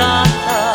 tonight